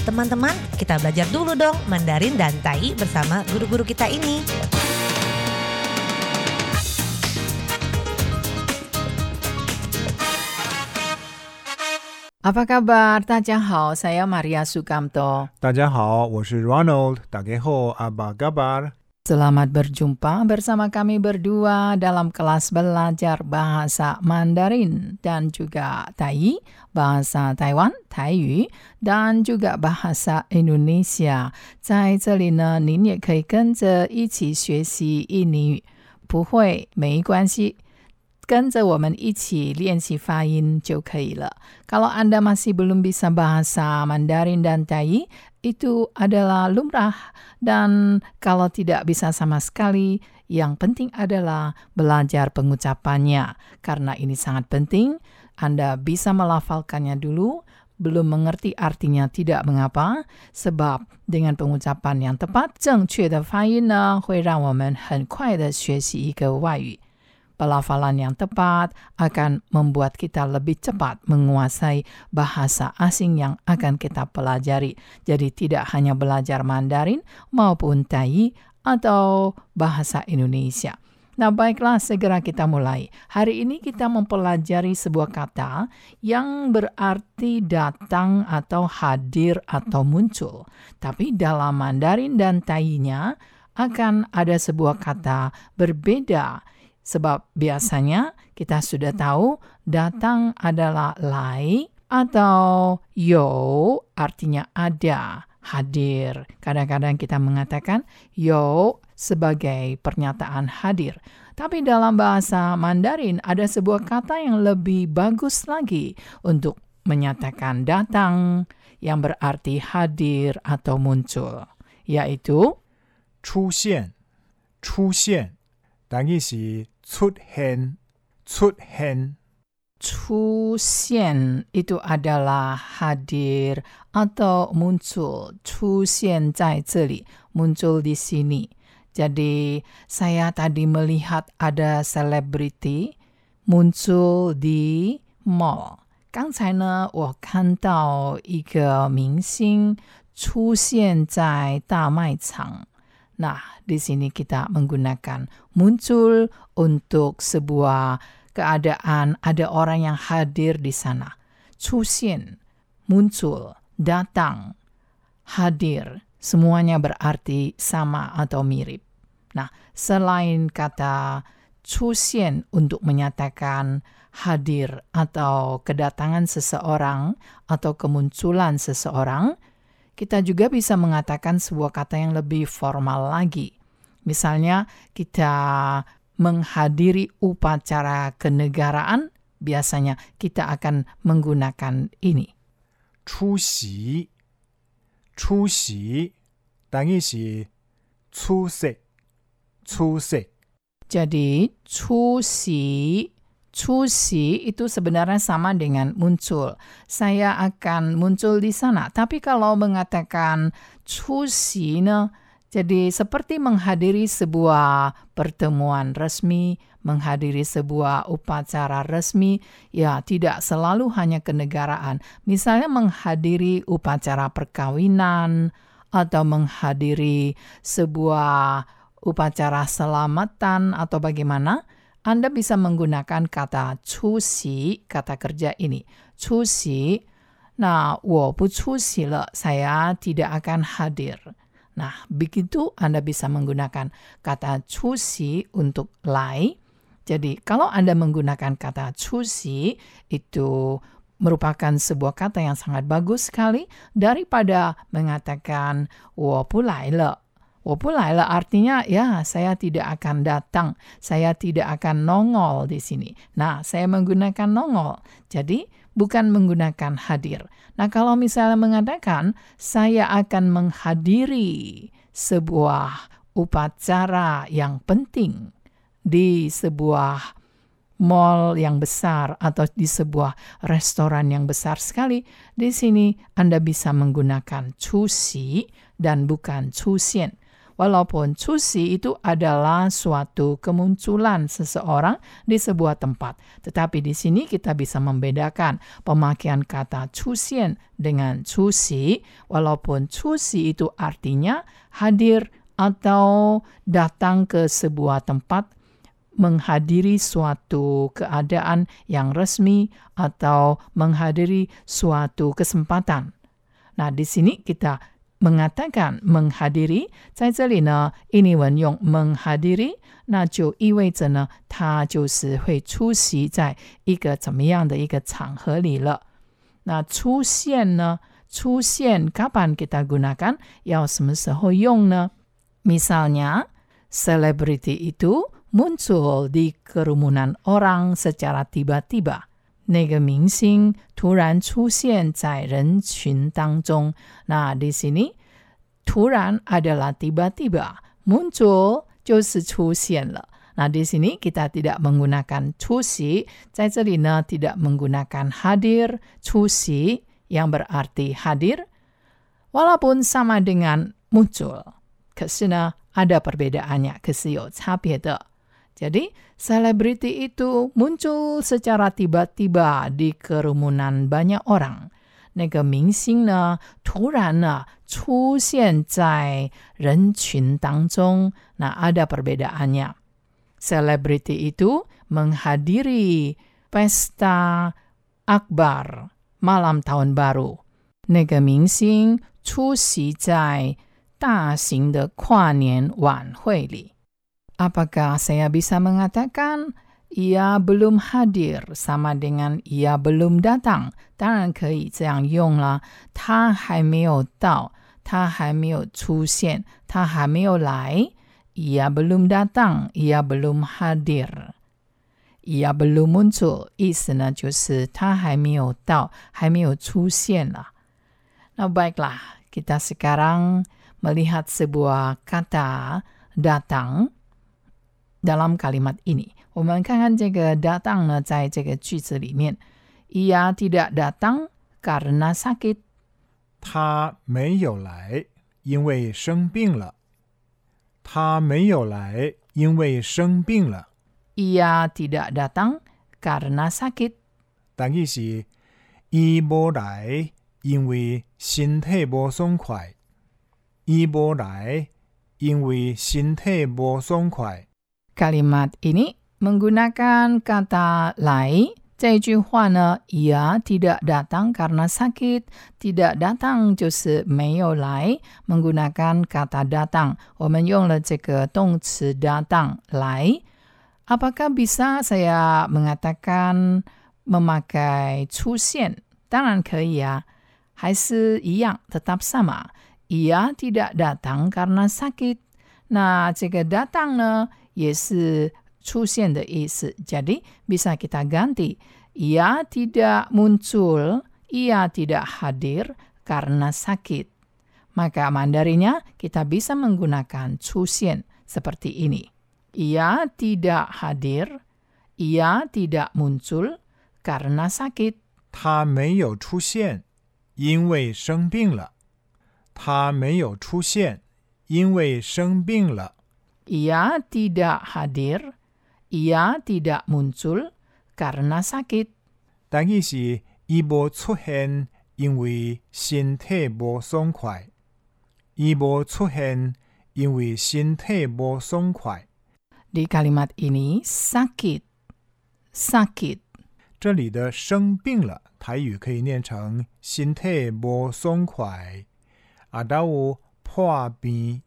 Teman-teman, kita belajar dulu dong Mandarin dan Tai bersama guru-guru kita ini. Apa kabar? Tajahau, saya Maria Sukamto. Tajahau, saya Ronald. Dageho, apa kabar? Selamat berjumpa bersama kami berdua dalam kelas belajar bahasa Mandarin dan juga Tai, bahasa Taiwan, Taiyu, dan juga bahasa Indonesia. 在这里呢，您也可以跟着一起学习印尼语，不会没关系。 跟着我们一起练习发音就可以了。Kalau Anda masih belum bisa bahasa Mandarin dan Tai, itu adalah lumrah. Dan kalau tidak bisa sama sekali, yang penting adalah belajar pengucapannya. Karena ini sangat penting, Anda bisa melafalkannya dulu, belum mengerti artinya tidak mengapa, sebab dengan pengucapan yang tepat, 正确的发音呢，会让我们很快的学习一个外语。 Pelafalan yang tepat akan membuat kita lebih cepat menguasai bahasa asing yang akan kita pelajari. Jadi tidak hanya belajar Mandarin maupun Tai atau bahasa Indonesia. Nah, baiklah segera kita mulai. Hari ini kita mempelajari sebuah kata yang berarti datang atau hadir atau muncul. Tapi dalam Mandarin dan Tai-nya akan ada sebuah kata berbeda Sebab biasanya kita sudah tahu datang adalah lai atau yo artinya ada, hadir. Kadang-kadang kita mengatakan yo sebagai pernyataan hadir. Tapi dalam bahasa Mandarin ada sebuah kata yang lebih bagus lagi untuk menyatakan datang yang berarti hadir atau muncul, yaitu 出现，出现，等于是 出现，出现。 Chuxian itu adalah hadir atau muncul. Chuxian 在这里, muncul di sini. Jadi saya tadi melihat ada selebriti muncul di mall. 刚才呢，我看到一个明星出现在大卖场。 Nah, di sini kita menggunakan muncul untuk sebuah keadaan ada orang yang hadir di sana. Cusin, muncul, datang, hadir, semuanya berarti sama atau mirip. Nah, selain kata cusin untuk menyatakan hadir atau kedatangan seseorang atau kemunculan seseorang, kita juga bisa mengatakan sebuah kata yang lebih formal lagi. Misalnya, kita menghadiri upacara kenegaraan, biasanya kita akan menggunakan ini. 出席，出席，等于是出席，出席。 Jadi, cusi, cusi itu sebenarnya sama dengan muncul. Saya akan muncul di sana. Tapi kalau mengatakan cusi, jadi seperti menghadiri sebuah pertemuan resmi, menghadiri sebuah upacara resmi, ya tidak selalu hanya kenegaraan. Misalnya menghadiri upacara perkawinan, atau menghadiri sebuah upacara selamatan atau bagaimana, anda bisa menggunakan kata cusi, kata kerja ini. Cusi, nah, wo bu cusi le, saya tidak akan hadir. Nah, begitu Anda bisa menggunakan kata cusi untuk lai. Jadi, kalau Anda menggunakan kata cusi, itu merupakan sebuah kata yang sangat bagus sekali daripada mengatakan wo pulai le 了 Wapulaila artinya ya saya tidak akan datang, saya tidak akan nongol di sini. Nah, saya menggunakan nongol. Jadi bukan menggunakan hadir. Nah, kalau misalnya mengatakan saya akan menghadiri sebuah upacara yang penting di sebuah mall yang besar atau di sebuah restoran yang besar sekali, di sini Anda bisa menggunakan cusi dan bukan cusian. Walaupun cusi itu adalah suatu kemunculan seseorang di sebuah tempat. Tetapi di sini kita bisa membedakan pemakaian kata cusian dengan cusi. Walaupun cusi itu artinya hadir atau datang ke sebuah tempat menghadiri suatu keadaan yang resmi atau menghadiri suatu kesempatan. Nah, di sini kita mengatakan menghadiri，在这里呢，印尼文用 menghadiri，那就意味着呢，他就是会出席在一个怎么样的一个场合里了。那出现呢？出现 kapan kita gunakan？要什么时候用呢？Misalnya, selebriti itu muncul di kerumunan orang secara tiba-tiba. 那个明星突然出现在人群当中。那 di sini 突然 adalah tiba-tiba, muncul 就是出现了。Nah, di sini kita tidak menggunakan cusi. 在这里呢 tidak menggunakan hadir, cusi yang berarti hadir. Walaupun sama dengan muncul. 可是呢 ada perbedaannya, 可是有差别的。 jadi, selebriti itu muncul secara tiba-tiba di kerumunan banyak orang. 那个明星呢，突然呢出现在人群当中。Nah, ada perbedaannya. Selebriti itu menghadiri pesta akbar malam tahun baru. 那个明星出席在大型的跨年晚会里。 Apakah saya bisa mengatakan ia belum hadir sama dengan ia belum datang？当然可以这样用了。他还没有到，他还没有出现，他还没有来。Ia belum datang, ia belum hadir, ia belum muncul。意思呢，就是他还没有到，还没有出现了。那 baiklah, kita sekarang melihat sebuah kata datang dalam kalimat ini. 我们看看这个 datang 呢，在这个句子里面，ia tidak datang karena sakit。他没有来，因为生病了。他没有来，因为生病了。ia tidak datang karena sakit。但意是伊无来，因为身体无爽快。伊无来，因为身体无爽快。 Kalimat ini menggunakan kata lai. 这句话呢，ia tidak datang karena sakit. Tidak datang 就是没有来，menggunakan kata datang. 我们用了这个动词 datang 来。Apakah bisa saya mengatakan memakai 出现？当然可以啊，还是一样，tetap sama. Ia tidak datang karena sakit. 那这个 datang 呢？ 也是出现的意思. Jadi bisa kita ganti. Ia tidak muncul, ia tidak hadir karena sakit. Maka mandarinya kita bisa menggunakan 出现 seperti ini. Ia tidak hadir, ia tidak muncul karena sakit. 他没有出现，因为生病了。他没有出现，因为生病了。 Ia tidak hadir, ia tidak muncul karena sakit. 但意是伊无出现，因为身体无爽快。伊无出现，因为身体无爽快。Di kalimat ini sakit, sakit. 这里的生病了，台语可以念成身体无爽快。啊，都有破病，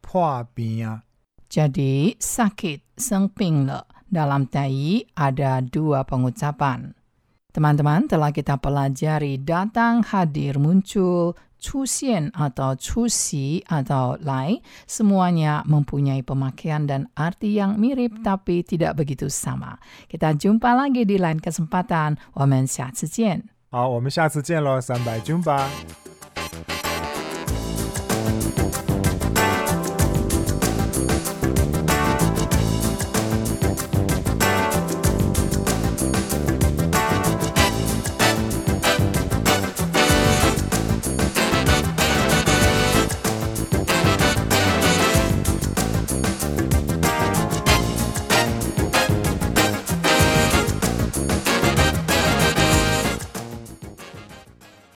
破病啊。jadi sakit, sengping le. Dalam tai ada dua pengucapan. Teman-teman telah kita pelajari datang, hadir, muncul, cusian atau cusi atau lai, semuanya mempunyai pemakaian dan arti yang mirip tapi tidak begitu sama. Kita jumpa lagi di lain kesempatan. 我们下次见。好，我们下次见喽，三百 jumpa。